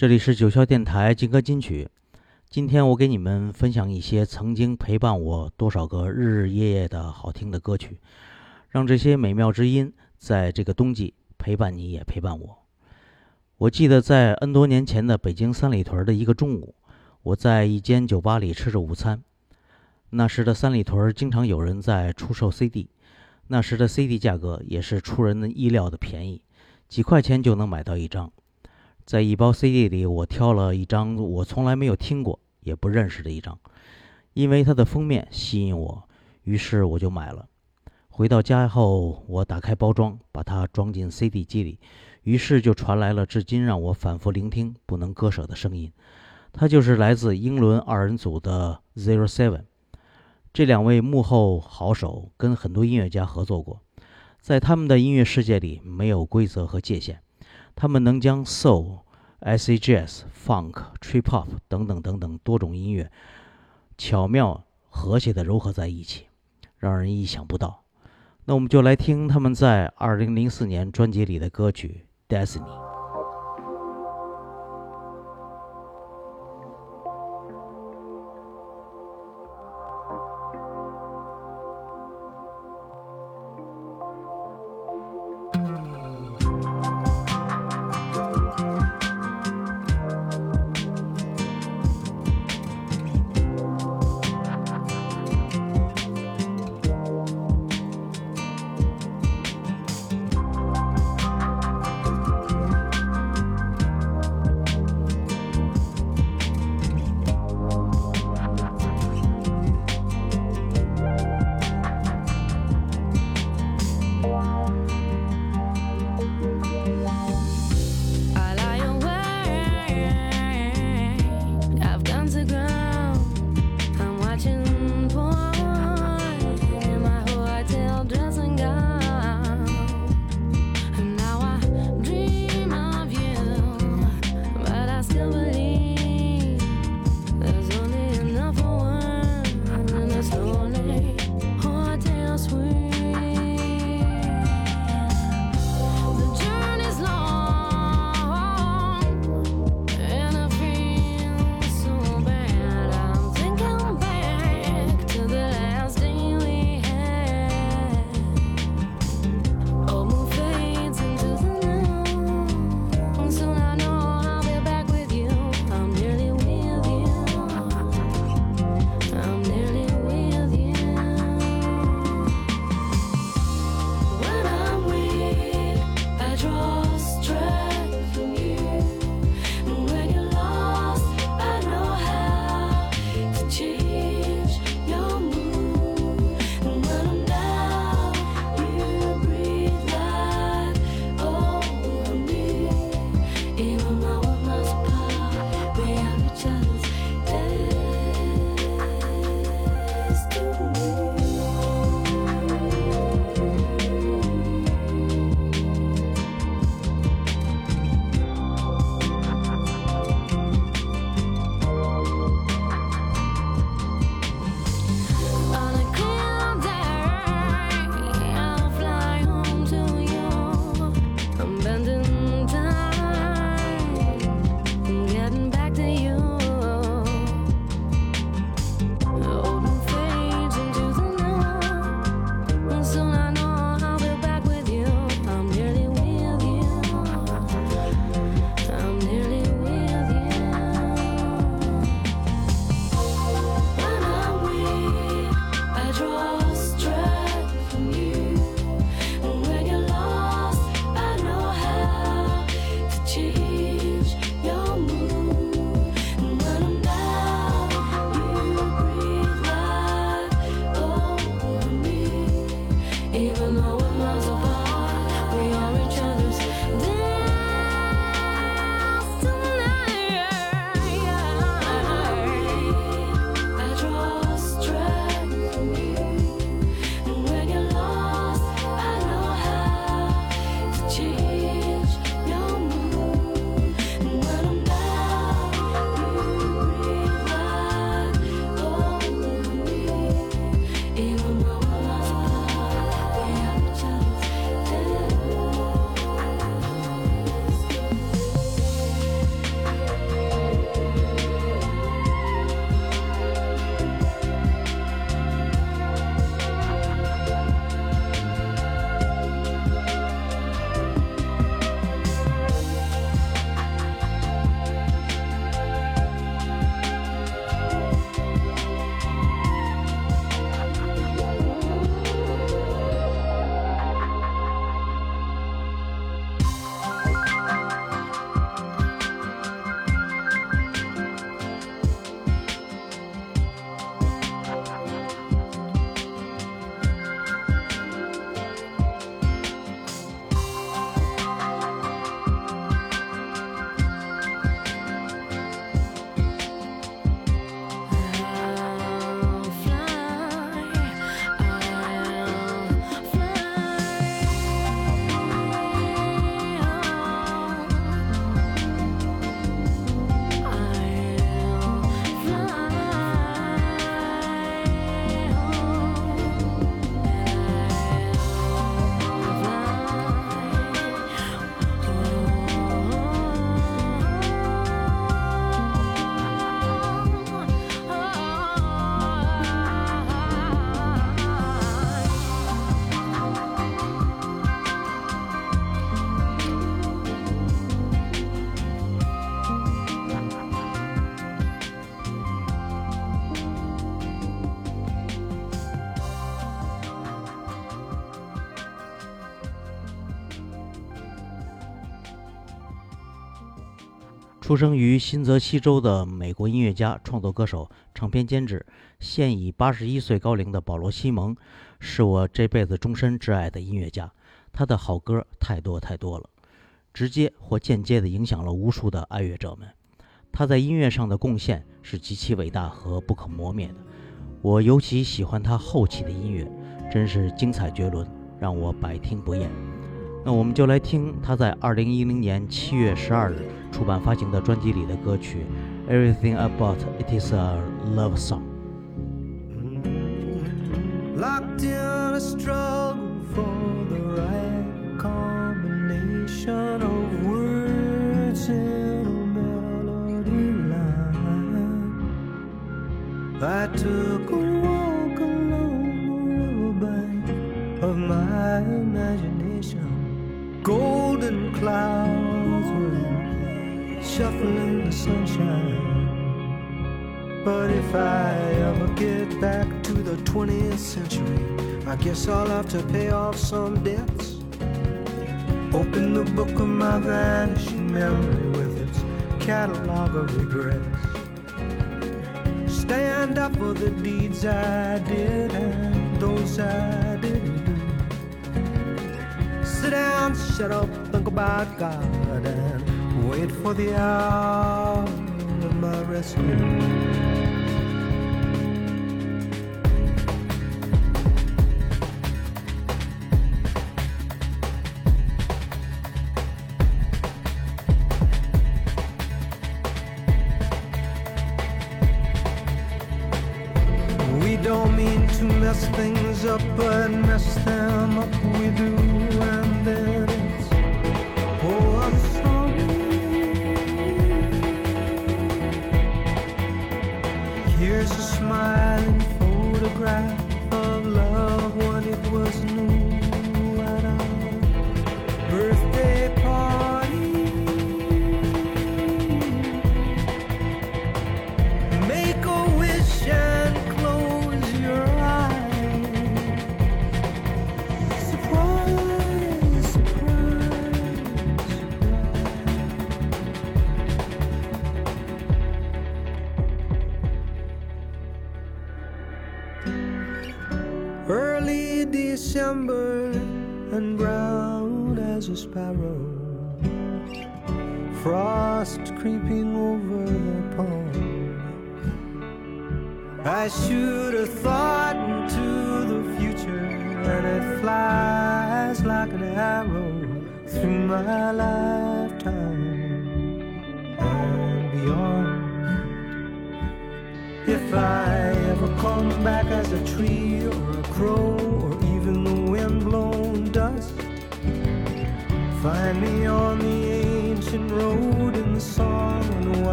这里是九霄电台金歌金曲。今天我给你们分享一些曾经陪伴我多少个日日夜夜的好听的歌曲，让这些美妙之音在这个冬季陪伴你，也陪伴我。我记得在 N 多年前的北京三里屯的一个中午，我在一间酒吧里吃着午餐。那时的三里屯经常有人在出售 CD，那时的 CD 价格也是出人的意料的便宜，几块钱就能买到一张。在一包 CD 里，我挑了一张我从来没有听过也不认识的一张，因为它的封面吸引我，于是我就买了。回到家后，我打开包装，把它装进 CD 机里，于是就传来了至今让我反复聆听、不能割舍的声音。它就是来自英伦二人组的 Zero Seven。这两位幕后好手跟很多音乐家合作过，在他们的音乐世界里没有规则和界限。他们能将 soul、acid jazz、funk、trip hop 等等等等多种音乐巧妙和谐地糅合在一起，让人意想不到。那我们就来听他们在2004年专辑里的歌曲《Destiny》。出生于新泽西州的美国音乐家、创作歌手、唱片监制，现已八十一岁高龄的保罗·西蒙，是我这辈子终身挚爱的音乐家。他的好歌太多太多了，直接或间接地影响了无数的爱乐者们。他在音乐上的贡献是极其伟大和不可磨灭的。我尤其喜欢他后期的音乐，真是精彩绝伦，让我百听不厌。那我们就来听他在二零一零年七月十二日出版发行的专辑里的歌曲《Everything About It Is a Love Song》。Locked in a struggle for the right combination of words in a melody line. I took a walk along the riverbank of my imagination. Golden clouds were shuffling the sunshine. But if I ever get back to the 20th century, I guess I'll have to pay off some debts. Open the book of my vanishing memory with its catalog of regrets. Stand up for the deeds I did and those I didn't do. Sit down, shut up, think about God, wait for the hour of my rescue. Creeping over the pond. I shoot a thought into the future, and it flies like an arrow through my lifetime and beyond. If I ever come back as a tree or a crow or even the wind-blown dust, find me on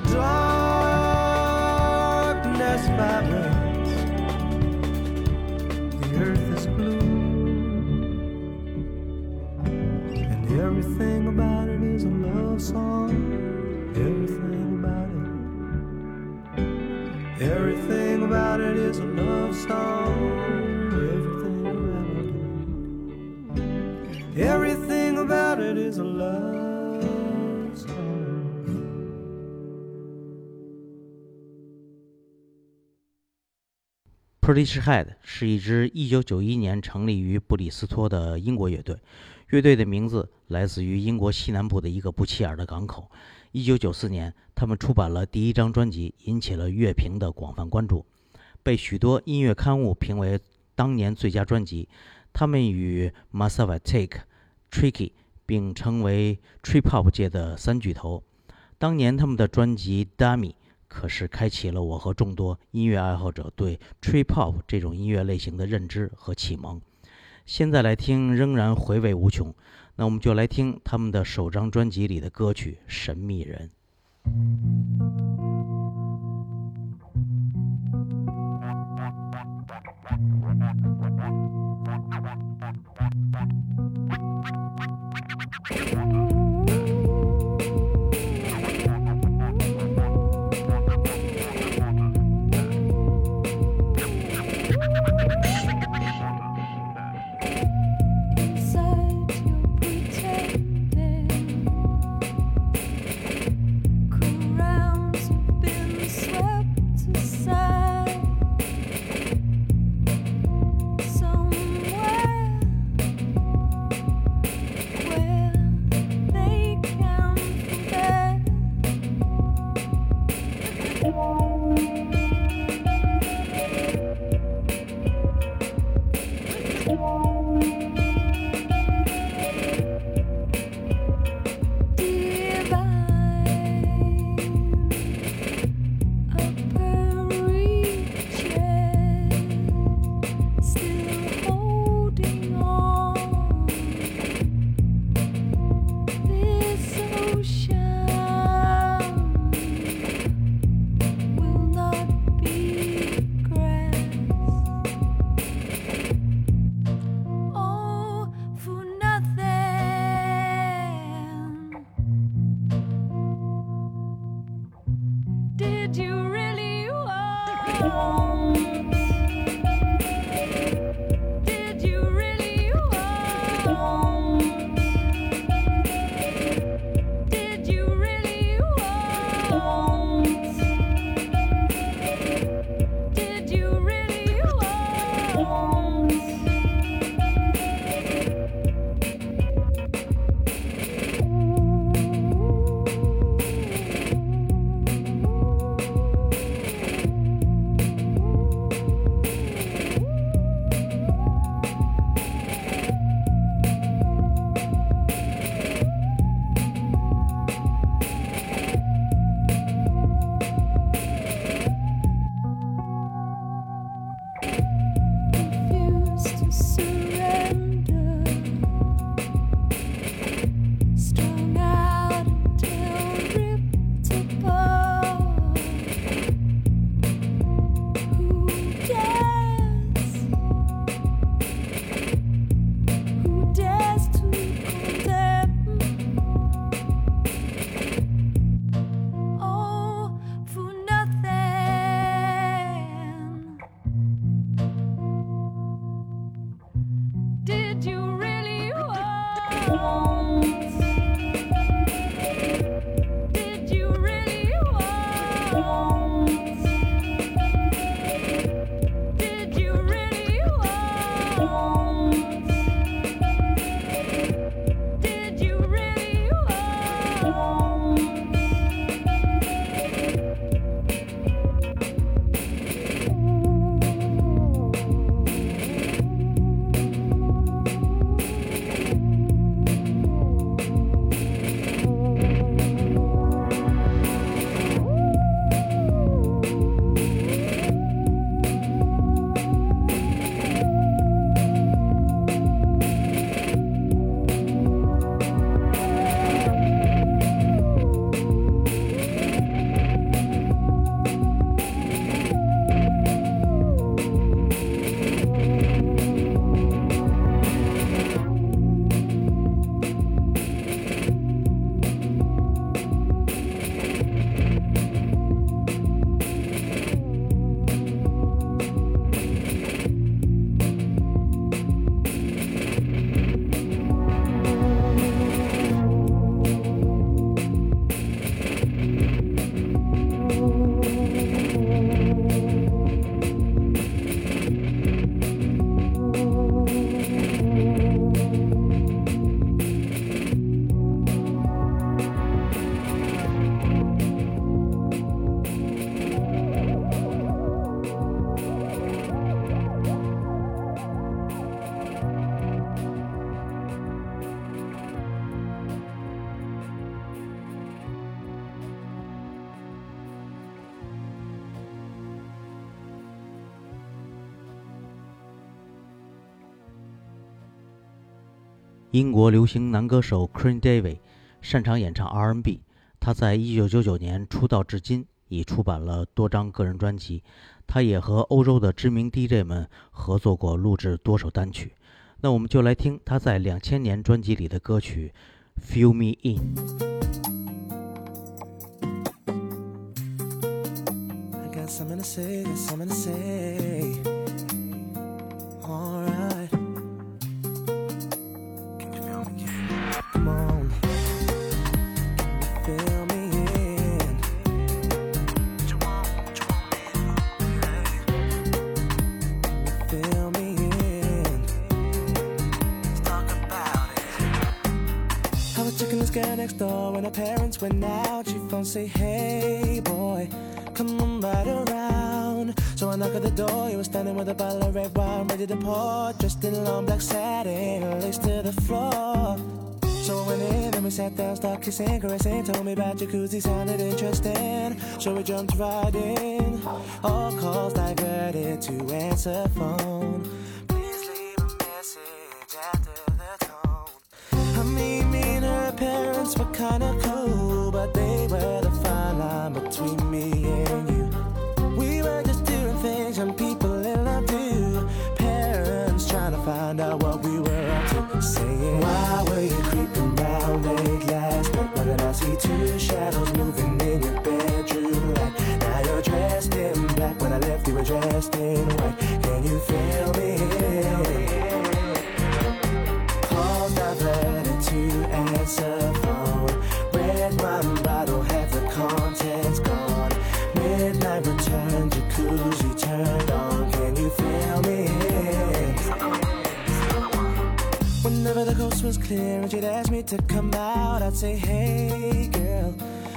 the darkness vibrates. The earth is blue, and everything about it is a love song. Everything about it. Everything about it is a love song. Portishead 是一支1991年成立于布里斯托的英国乐队，乐队的名字来自于英国西南部的一个不起眼的港口。1994年，他们出版了第一张专辑，引起了乐评的广泛关注，被许多音乐刊物评为当年最佳专辑。他们与 Massive Attack、Tricky 并称为 Trip Hop 界的三巨头。当年他们的专辑《Dummy》可是开启了我和众多音乐爱好者对 Trip Hop 这种音乐类型的认知和启蒙。现在来听仍然回味无穷，那我们就来听他们的首张专辑里的歌曲《神秘人》。you really want. 英国流行男歌手 Cream David 擅长演唱 R&B。他在1999年出道至今，已出版了多张个人专辑。他也和欧洲的知名 DJ 们合作过，录制多首单曲。那我们就来听他在2000年专辑里的歌曲《Feel Me In》。I got something to say，something to say. Her parents went out. She phone say, Hey boy, come on right around. So I knock at the door. You were standing with a bottle of red wine ready to pour, dressed in a long black satin, lace to the floor. So I went in and we sat down, started kissing, caressing. Told me about jacuzzi, sounded interesting. So we jumped right in. All calls diverted to answer phone. Parents were kinda cool, but they were the fine line between me and you. We were just doing things young people in love do. Parents trying to find out what we were up to. Saying, Why were you creeping round late last night? Why did I see two shadows moving in your bedroom light? Now you're dressed in black when I left you dressed in white. Can you feel me? Was clear and she'd ask me to come out, I'd say, Hey girl,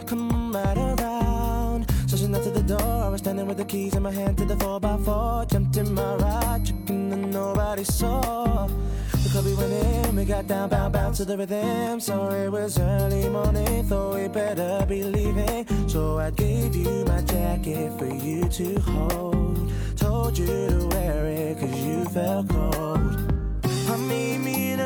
come right around. So she knocked at the door. I was standing with the keys in my hand to the 4x4. Jumped in my ride, chicken that nobody saw. The club we went in, we got down, bound, bound to the rhythm. So it was early morning, thought we better be leaving. So I gave you my jacket for you to hold. Told you to wear it cause you felt cold. I mean, didn't mean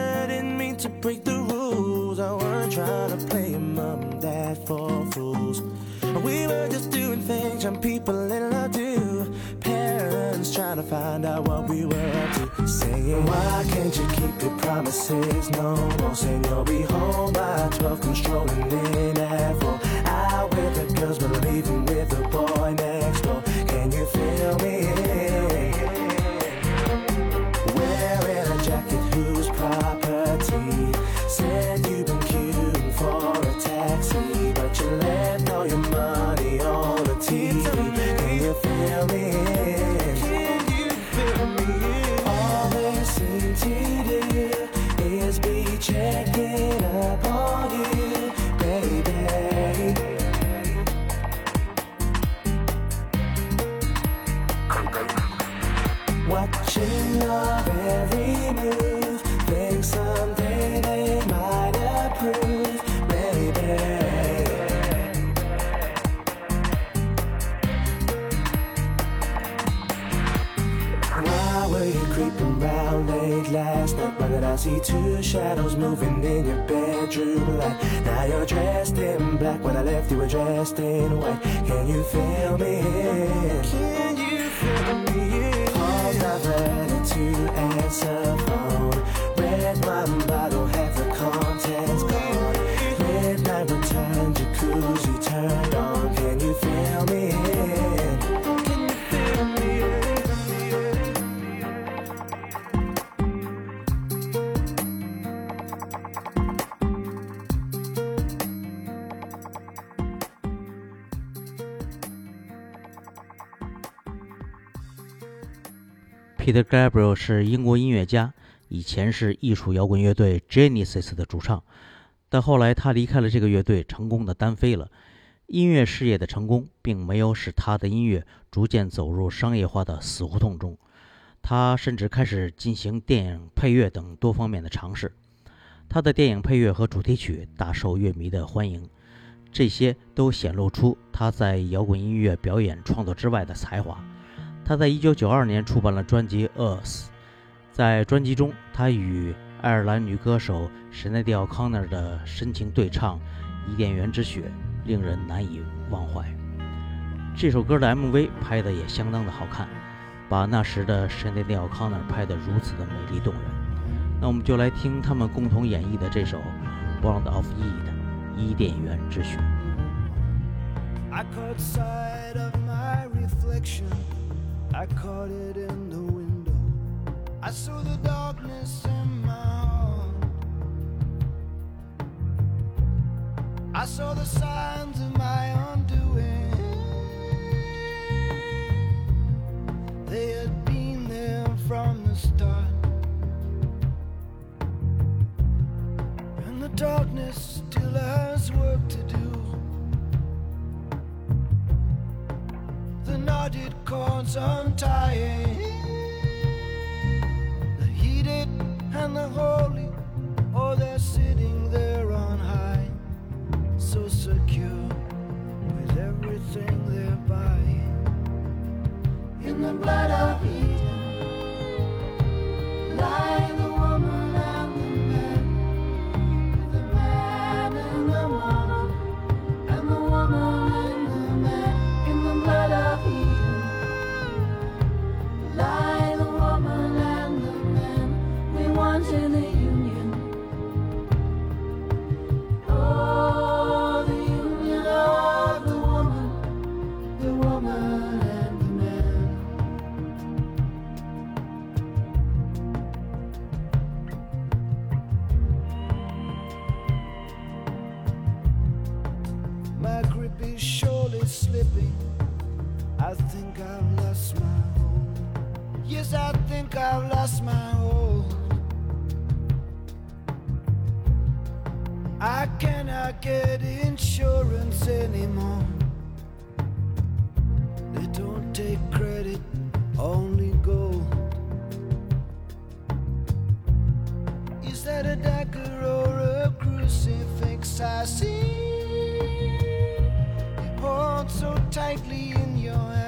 to break the rules. I weren't trying to play mom and dad for fools. We were just doing things young people in love do. Parents trying to find out what we were up to. Saying, Why can't you keep your promises? No more saying you'll be home by 12, come strolling in at 4. Out with the girls, but leaving with the boy next door. Can you feel me? Said you've see two shadows moving in your bedroom light? Now you're dressed in black. When I left, you were dressed in white. Can you feel me? Can you feel me? Paul's not ready to answer phone. Red wine bottle, Peter Gabriel 是英国音乐家，以前是艺术摇滚乐队 Genesis 的主唱，但后来他离开了这个乐队，成功的单飞了。音乐事业的成功并没有使他的音乐逐渐走入商业化的死胡同中，他甚至开始进行电影配乐等多方面的尝试。他的电影配乐和主题曲大受乐迷的欢迎，这些都显露出他在摇滚音乐表演创作之外的才华。他在1992年出版了专辑《Us》，在专辑中，他与爱尔兰女歌手史奈蒂奥·康纳的深情对唱《伊甸园之雪》令人难以忘怀。这首歌的 MV 拍得也相当的好看，把那时的史奈蒂奥·康纳拍得如此的美丽动人。那我们就来听他们共同演绎的这首《Bond of Eve》伊甸园之雪。I caught sight of my reflection. I caught it in the window. I saw the darkness in my heart. I saw the signs of my undoing. Cords Yes, I think I've lost my hold. I cannot get insurance anymore. They don't take credit, only gold. Is that a dagger or a crucifix I see? Hold so tightly in your hand.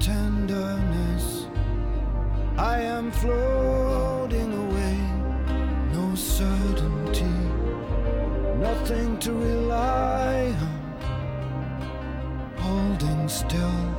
Tenderness. I am floating away, no certainty, nothing to rely on, holding still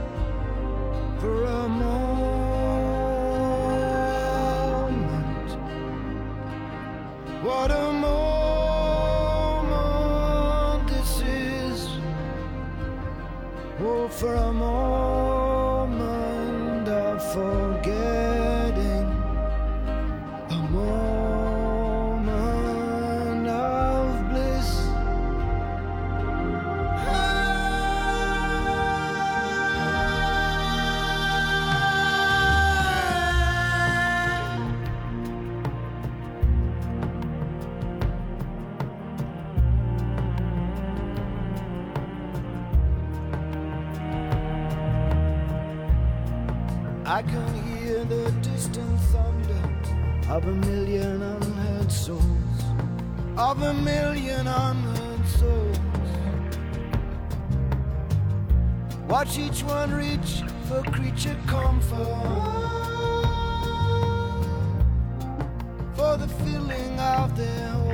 a million unheard souls. Watch each one reach for creature comfort, for the filling of their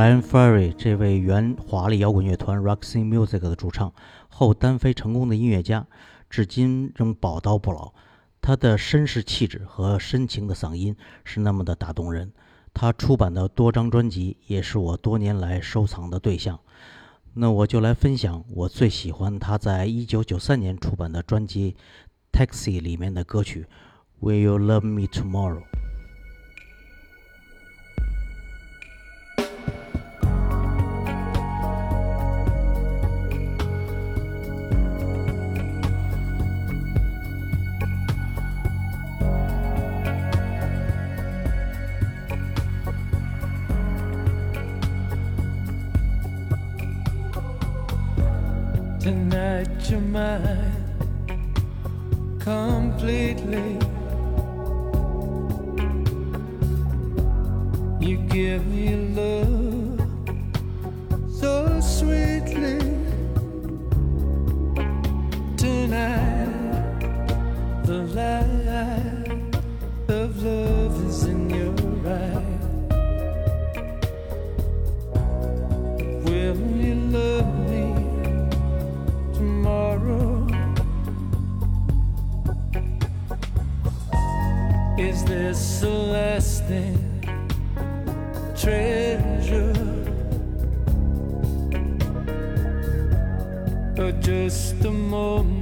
Brian Ferry 这位原华丽摇滚乐团 Roxy Music 的主唱，后单飞成功的音乐家，至今仍宝刀不老。他的绅士气质和深情的嗓音是那么的打动人。他出版的多张专辑也是我多年来收藏的对象。那我就来分享我最喜欢他在一九九三年出版的专辑《Taxi》里面的歌曲《Will You Love Me Tomorrow》。Your mind completely. You give me love so sweetly this a lasting treasure? Or just a moment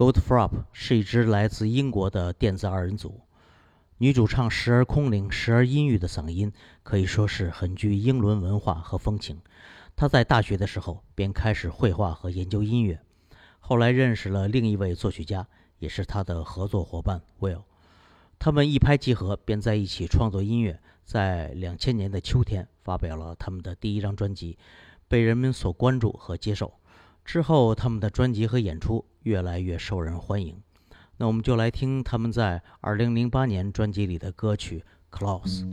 Goldfrapp 是一支来自英国的电子二人组，女主唱时而空灵、时而阴郁的嗓音可以说是很具英伦文化和风情。她在大学的时候便开始绘画和研究音乐，后来认识了另一位作曲家，也是她的合作伙伴 Will。他们一拍即合，便在一起创作音乐。在两千年的秋天，发表了他们的第一张专辑，被人们所关注和接受。之后，他们的专辑和演出越来越受人欢迎。那我们就来听他们在二零零八年专辑里的歌曲《close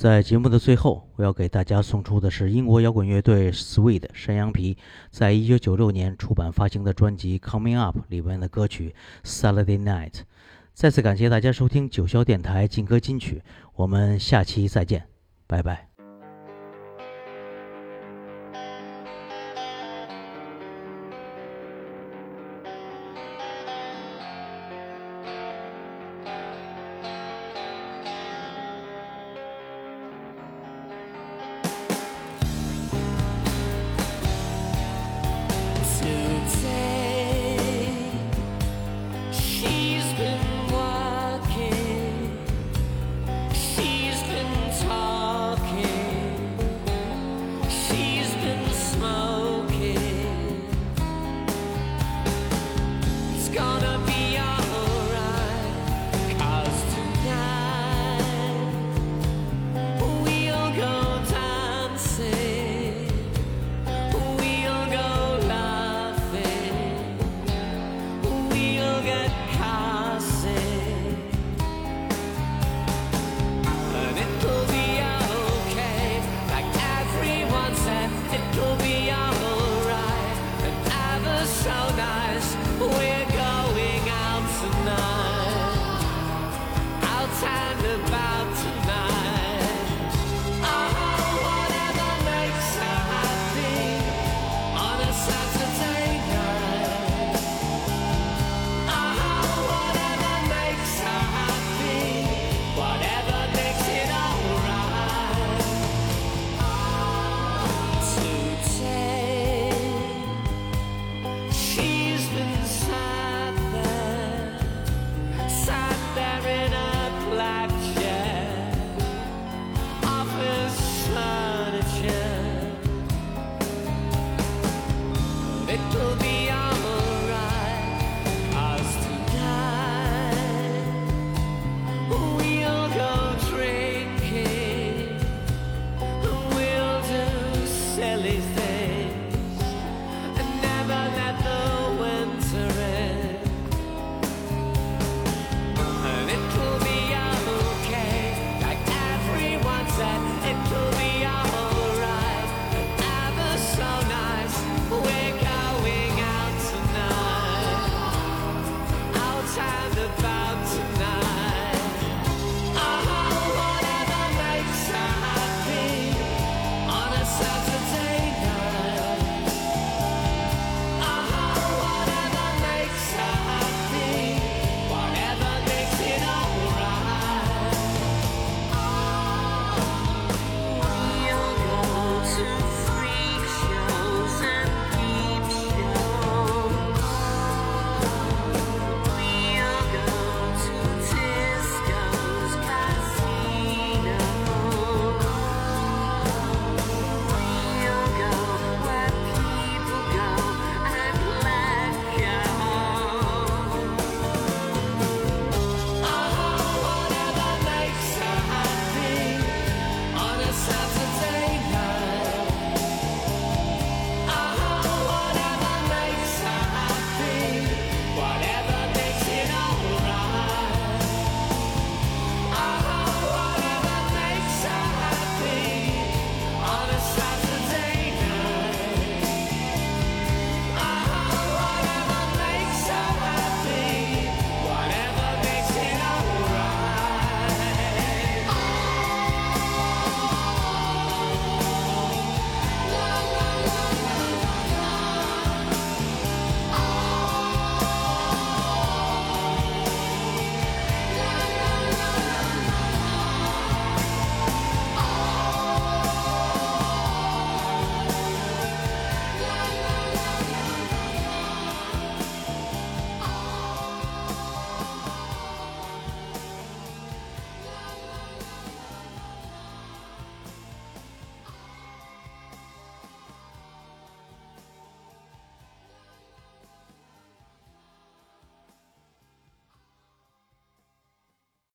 在节目的最后，我要给大家送出的是英国摇滚乐队 Sweet 山羊皮在一九九六年出版发行的专辑《Coming Up》里面的歌曲《Saturday Night》。再次感谢大家收听九霄电台劲歌金曲，我们下期再见，拜拜。